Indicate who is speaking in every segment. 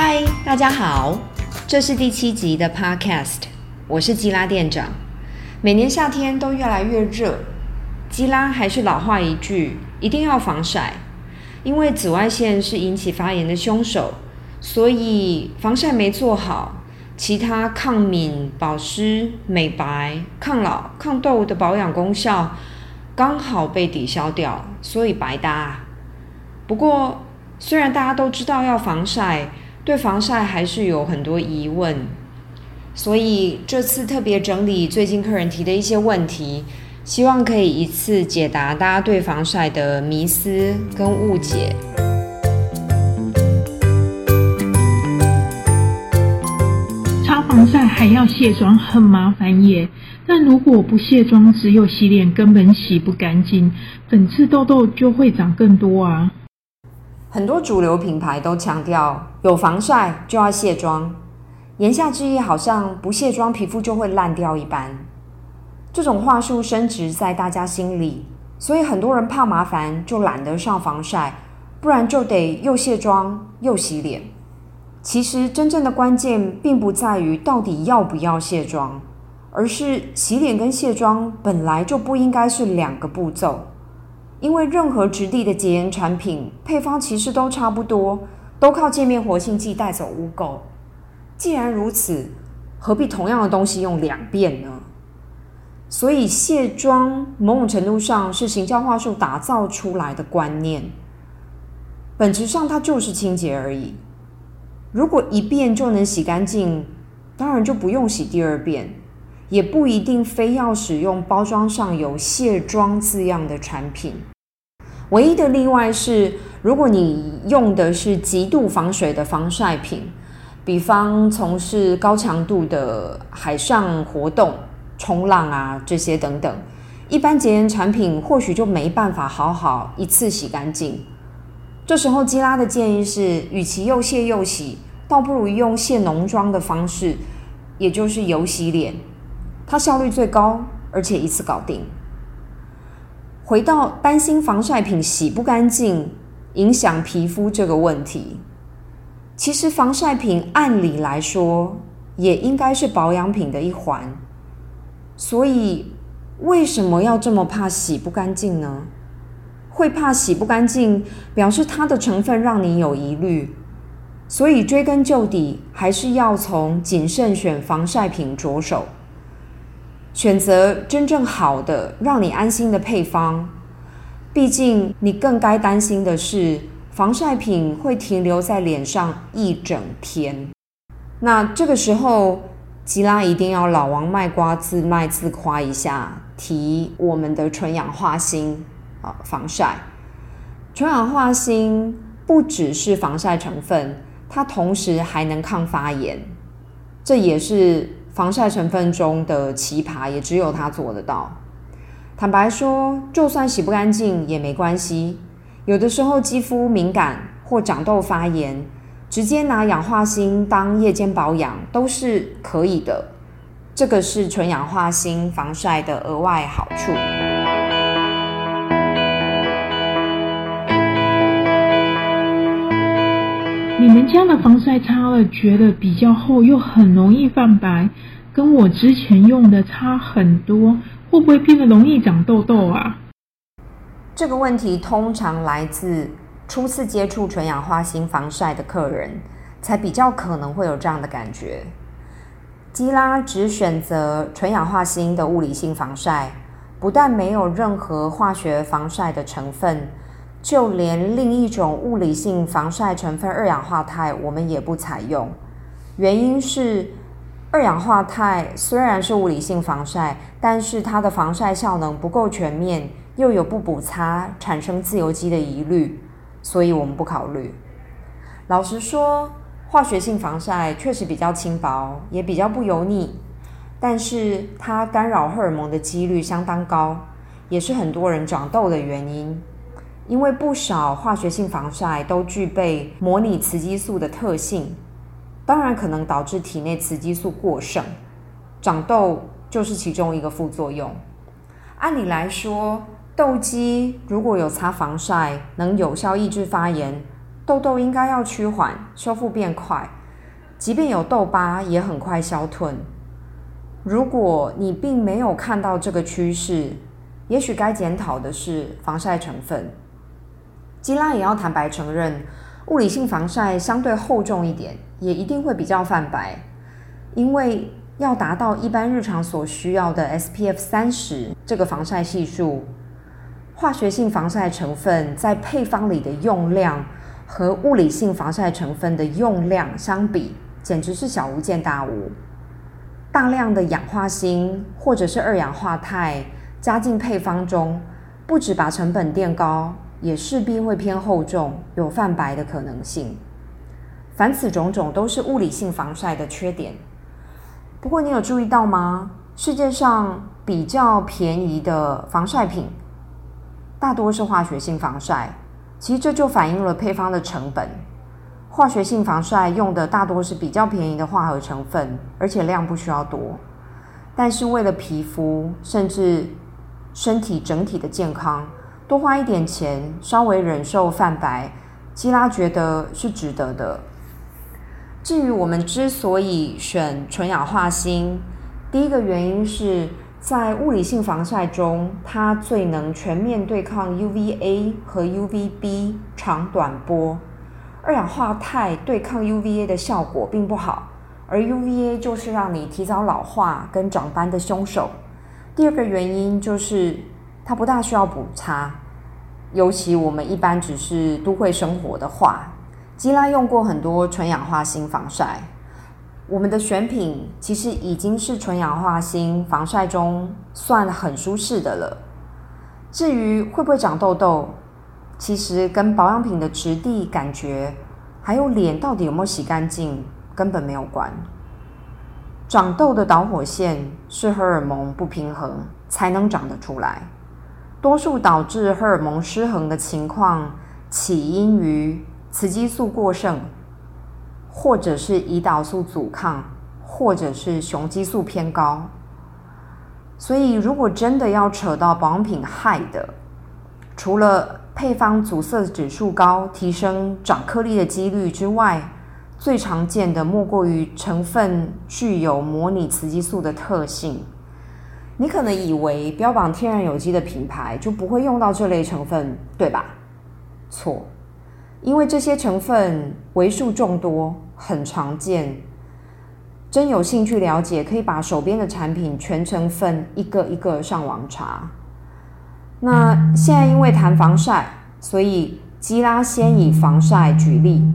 Speaker 1: 嗨，大家好，这是第七集的 Podcast，我是基拉店长。每年夏天都越来越热，基拉还是老话一句，一定要防晒，因为紫外线是引起发炎的凶手，所以防晒没做好，其他抗敏、保湿、美白、抗老、抗痘的保养功效刚好被抵消掉，所以白搭。不过，虽然大家都知道要防晒，对防晒还是有很多疑问，所以这次特别整理最近客人提的一些问题，希望可以一次解答大家对防晒的迷思跟误解。
Speaker 2: 擦防晒还要卸妆，很麻烦耶。但如果不卸妆，只有洗脸，根本洗不干净，粉刺痘痘就会长更多啊。
Speaker 1: 很多主流品牌都强调有防晒就要卸妆，言下之意好像不卸妆皮肤就会烂掉一般。这种话术深植在大家心里，所以很多人怕麻烦就懒得上防晒，不然就得又卸妆又洗脸。其实真正的关键并不在于到底要不要卸妆，而是洗脸跟卸妆本来就不应该是两个步骤。因为任何质地的洁颜产品配方其实都差不多，都靠界面活性剂带走污垢。既然如此，何必同样的东西用两遍呢？所以卸妆某种程度上是行销话术打造出来的观念，本质上它就是清洁而已。如果一遍就能洗干净，当然就不用洗第二遍，也不一定非要使用包装上有卸妆字样的产品。唯一的例外是，如果你用的是极度防水的防晒品，比方从事高强度的海上活动、冲浪啊这些等等，一般洁颜产品或许就没办法好好一次洗干净。这时候基拉的建议是，与其又卸又洗，倒不如用卸浓妆的方式，也就是油洗脸，它效率最高，而且一次搞定。回到担心防晒品洗不干净，影响皮肤这个问题，其实防晒品按理来说也应该是保养品的一环。所以为什么要这么怕洗不干净呢？会怕洗不干净，表示它的成分让你有疑虑。所以追根究底，还是要从谨慎选防晒品着手。选择真正好的、让你安心的配方。毕竟，你更该担心的是，防晒品会停留在脸上一整天。那这个时候，吉拉一定要老王卖瓜，自卖自夸一下，提我们的纯氧化锌啊，防晒。纯氧化锌不只是防晒成分，它同时还能抗发炎，这也是。防晒成分中的奇葩，也只有它做得到。坦白说，就算洗不干净也没关系。有的时候肌肤敏感或长痘发炎，直接拿氧化锌当夜间保养都是可以的。这个是纯氧化锌防晒的额外好处。
Speaker 2: 你们家的防晒擦了，觉得比较厚，又很容易泛白，跟我之前用的差很多，会不会变得容易长痘痘啊？
Speaker 1: 这个问题通常来自初次接触纯氧化锌防晒的客人，才比较可能会有这样的感觉。基拉只选择纯氧化锌的物理性防晒，不但没有任何化学防晒的成分。就连另一种物理性防晒成分二氧化钛，我们也不采用。原因是二氧化钛虽然是物理性防晒，但是它的防晒效能不够全面，又有不补擦产生自由基的疑虑，所以我们不考虑。老实说，化学性防晒确实比较轻薄，也比较不油腻，但是它干扰荷尔蒙的几率相当高，也是很多人长痘的原因。因为不少化学性防晒都具备模拟雌激素的特性，当然可能导致体内雌激素过剩，长痘就是其中一个副作用。按理来说，痘肌如果有擦防晒，能有效抑制发炎，痘痘应该要趋缓，修复变快，即便有痘疤也很快消退。如果你并没有看到这个趋势，也许该检讨的是防晒成分。基拉也要坦白承认，物理性防晒相对厚重一点，也一定会比较泛白，因为要达到一般日常所需要的 SPF 三十这个防晒系数，化学性防晒成分在配方里的用量和物理性防晒成分的用量相比，简直是小巫见大巫。大量的氧化锌或者是二氧化钛加进配方中，不止把成本垫高，也势必会偏厚重，有泛白的可能性。凡此种种，都是物理性防晒的缺点。不过，你有注意到吗？世界上比较便宜的防晒品，大多是化学性防晒。其实这就反映了配方的成本。化学性防晒用的大多是比较便宜的化合成分，而且量不需要多。但是为了皮肤，甚至身体整体的健康，多花一点钱，稍微忍受泛白，基拉觉得是值得的。至于我们之所以选纯氧化锌，第一个原因是在物理性防晒中，它最能全面对抗 UVA 和 UVB 长短波。二氧化钛对抗 UVA 的效果并不好，而 UVA 就是让你提早老化跟长斑的凶手。第二个原因就是它不大需要补擦，尤其我们一般只是都会生活的话。基拉用过很多纯氧化锌防晒，我们的选品其实已经是纯氧化锌防晒中算很舒适的了。至于会不会长痘痘，其实跟保养品的质地、感觉，还有脸到底有没有洗干净根本没有关。长痘的导火线是荷尔蒙不平衡才能长得出来，多数导致荷尔蒙失衡的情况起因于。雌激素过剩，或者是胰岛素阻抗，或者是雄激素偏高。所以，如果真的要扯到保养品害的，除了配方阻塞指数高，提升长颗粒的几率之外，最常见的莫过于成分具有模拟雌激素的特性。你可能以为标榜天然有机的品牌就不会用到这类成分，对吧？错。因为这些成分为数众多，很常见。真有兴趣了解，可以把手边的产品全成分一个一个上网查。那现在因为谈防晒，所以基拉先以防晒举例。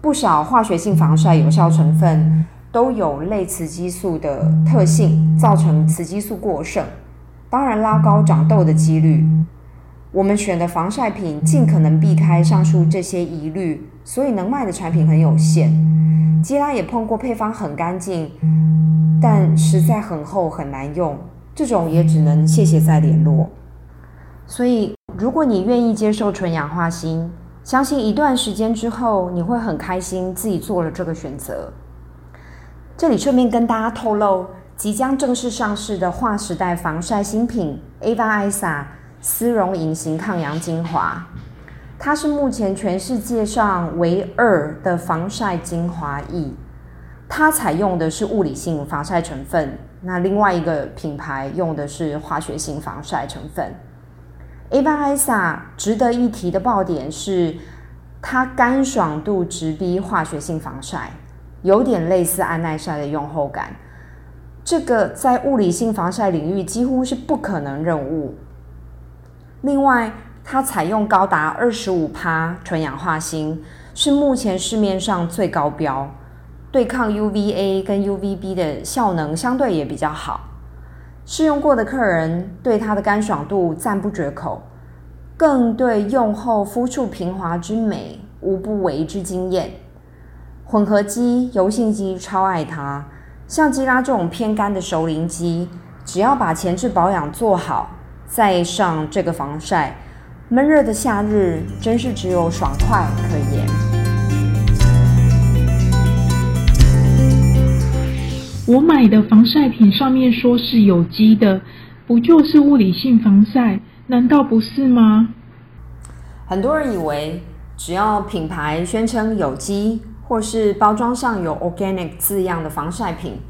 Speaker 1: 不少化学性防晒有效成分都有类雌激素的特性，造成雌激素过剩，当然拉高长痘的几率。我们选的防晒品尽可能避开上述这些疑虑，所以能卖的产品很有限。基拉也碰过配方很干净，但实在很厚很难用，这种也只能谢谢再联络。所以，如果你愿意接受纯氧化锌，相信一段时间之后你会很开心自己做了这个选择。这里顺便跟大家透露，即将正式上市的划时代防晒新品 Ava Isa。丝绒隐形抗氧精华，它是目前全世界上唯二的防晒精华液。它采用的是物理性防晒成分，那另外一个品牌用的是化学性防晒成分。Ava Isa 值得一提的爆点是，它干爽度直逼化学性防晒，有点类似安耐晒的用后感。这个在物理性防晒领域几乎是不可能任务。另外，它采用高达二十五趴纯氧化锌，是目前市面上最高标，对抗 UVA 跟 UVB 的效能相对也比较好。试用过的客人对它的干爽度赞不绝口，更对用后肤触平滑之美无不为之惊艳。混合肌、油性肌超爱它，像基拉这种偏干的熟龄肌，只要把前置保养做好。再上这个防晒，闷热的夏日真是只有爽快可言。
Speaker 2: 我买的防晒品上面说是有机的，不就是物理性防晒？难道不是吗？
Speaker 1: 很多人以为只要品牌宣称有机，或是包装上有 organic 字样的防晒品，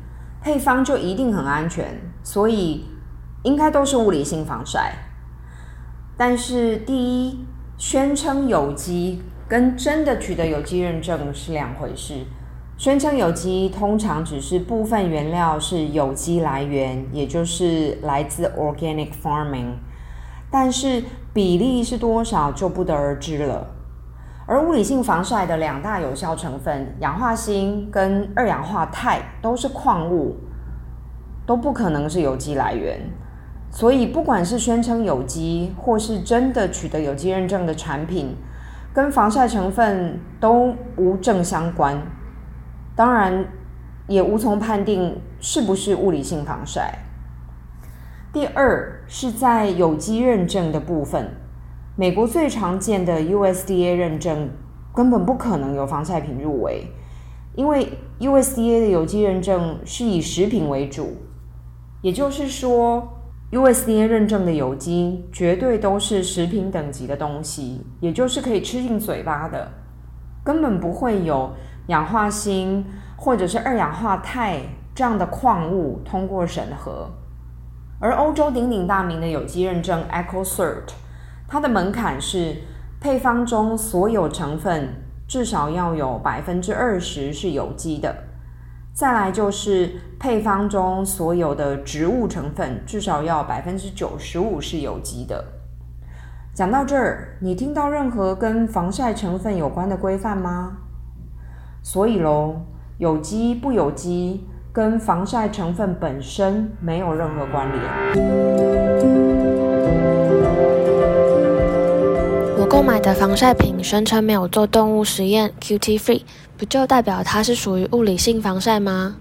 Speaker 1: 配方就一定很安全，所以应该都是物理性防晒。但是，第一，宣称有机跟真的取得有机认证是两回事。宣称有机通常只是部分原料是有机来源，也就是来自 organic farming，但是比例是多少就不得而知了。而物理性防晒的两大有效成分氧化锌跟二氧化钛都是矿物，都不可能是有机来源。所以不管是宣称有机，或是真的取得有机认证的产品，跟防晒成分都无正相关。当然，也无从判定是不是物理性防晒。第二是在有机认证的部分，美国最常见的 USDA 认证根本不可能有防晒品入围，因为 USDA 的有机认证是以食品为主，也就是说，USDA 认证的有机绝对都是食品等级的东西，也就是可以吃进嘴巴的，根本不会有。氧化锌或者是二氧化钛这样的矿物通过审核，而欧洲鼎鼎大名的有机认证 EcoCert，它的门槛是配方中所有成分至少要有百分之二十是有机的，再来就是配方中所有的植物成分至少要百分之九十五是有机的。讲到这儿，你听到任何跟防晒成分有关的规范吗？所以喽，有机不有机跟防晒成分本身没有任何关
Speaker 3: 联。购买的防晒品声称没有做动物实验，QT free，不就代表它是属于物理性防晒吗？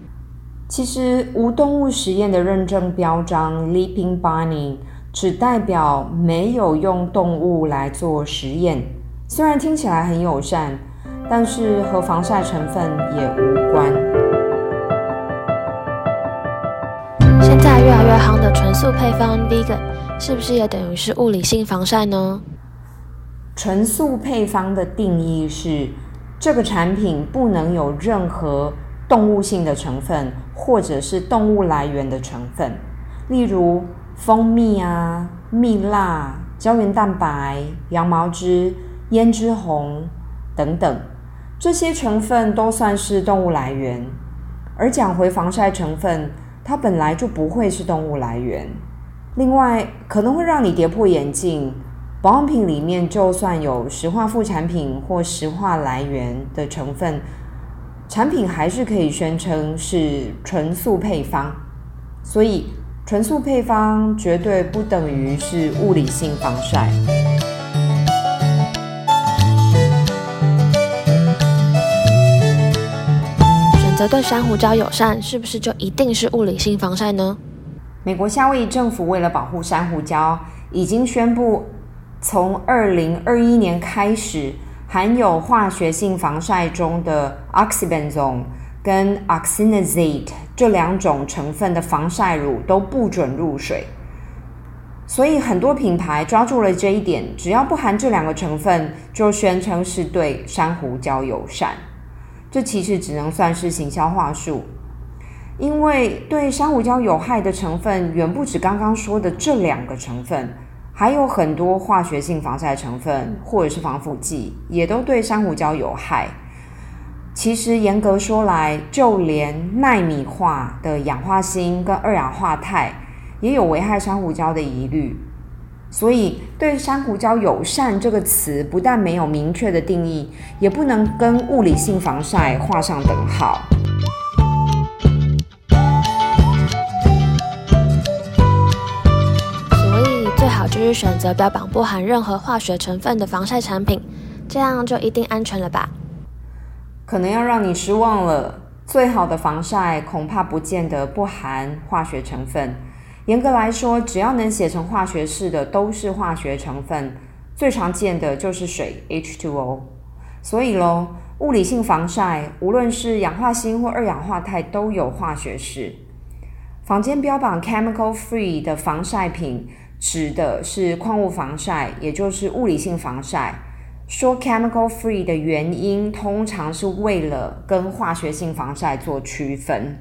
Speaker 1: 其实无动物实验的认证标章 Leaping Bunny 只代表没有用动物来做实验，虽然听起来很友善。但是和防晒成分也无关。
Speaker 3: 现在越来越夯的纯素配方 Vegan，是不是也等于是物理性防晒呢？
Speaker 1: 纯素配方的定义是，这个产品不能有任何动物性的成分，或者是动物来源的成分，例如蜂蜜啊、蜜蜡、胶原蛋白、羊毛脂、胭脂红等等。这些成分都算是动物来源，而讲回防晒成分，它本来就不会是动物来源。另外，可能会让你跌破眼镜，保养品里面就算有石化副产品或石化来源的成分，产品还是可以宣称是纯素配方。所以，纯素配方绝对不等于是物理性防晒。
Speaker 3: 选择对珊瑚礁友善，是不是就一定是物理性防晒呢？
Speaker 1: 美国夏威夷政府为了保护珊瑚礁，已经宣布从二零二一年开始，含有化学性防晒中的 oxybenzone 跟 oxynizate 这两种成分的防晒乳都不准入水。所以很多品牌抓住了这一点，只要不含这两个成分，就宣称是对珊瑚礁友善。这其实只能算是行销话术，因为对珊瑚礁有害的成分远不止刚刚说的这两个成分，还有很多化学性防晒成分或者是防腐剂，也都对珊瑚礁有害。其实严格说来，就连纳米化的氧化锌跟二氧化钛也有危害珊瑚礁的疑虑。所以，对珊瑚礁友善这个词，不但没有明确的定义，也不能跟物理性防晒画上等
Speaker 3: 号。就是选择标榜不含任何化学成分的防晒产品，这样就一定安全了吧？
Speaker 1: 可能要让你失望了，最好的防晒恐怕不见得不含化学成分。严格来说，只要能写成化学式的都是化学成分，最常见的就是水 H2O。所以喽，物理性防晒，无论是氧化锌或二氧化钛都有化学式。坊间标榜 chemical free 的防晒品，指的是矿物防晒，也就是物理性防晒。说 chemical free 的原因，通常是为了跟化学性防晒做区分。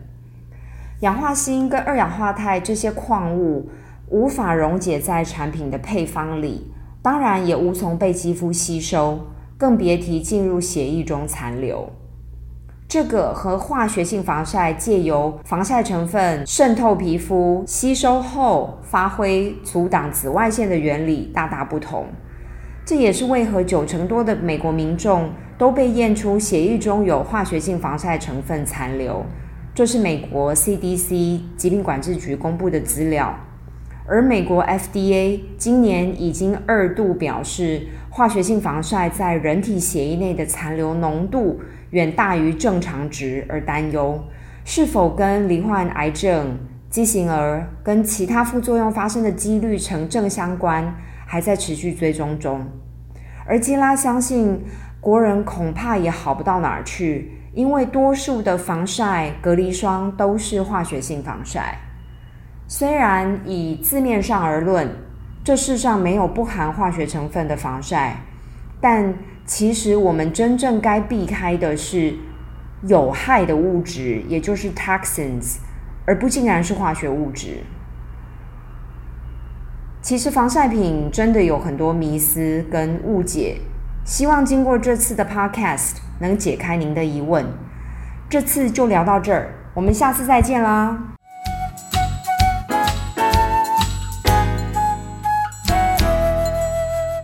Speaker 1: 氧化锌跟二氧化钛这些矿物无法溶解在产品的配方里，当然也无从被肌肤吸收，更别提进入血液中残留。这个和化学性防晒借由防晒成分渗透皮肤、吸收后发挥阻挡紫外线的原理大大不同。这也是为何九成多的美国民众都被验出血液中有化学性防晒成分残留。这是美国 CDC 疾病管制局公布的资料。而美国 FDA 今年已经二度表示，化学性防晒在人体血液内的残留浓度远大于正常值，而担忧是否跟罹患癌症、畸形儿跟其他副作用发生的几率成正相关，还在持续追踪中。而基拉相信，国人恐怕也好不到哪儿去，因为多数的防晒隔离霜都是化学性防晒。虽然以字面上而论，这世上没有不含化学成分的防晒，但其实我们真正该避开的是有害的物质，也就是 toxins，而不尽然是化学物质。其实防晒品真的有很多迷思跟误解，希望经过这次的 podcast 能解开您的疑问。这次就聊到这儿，我们下次再见啦。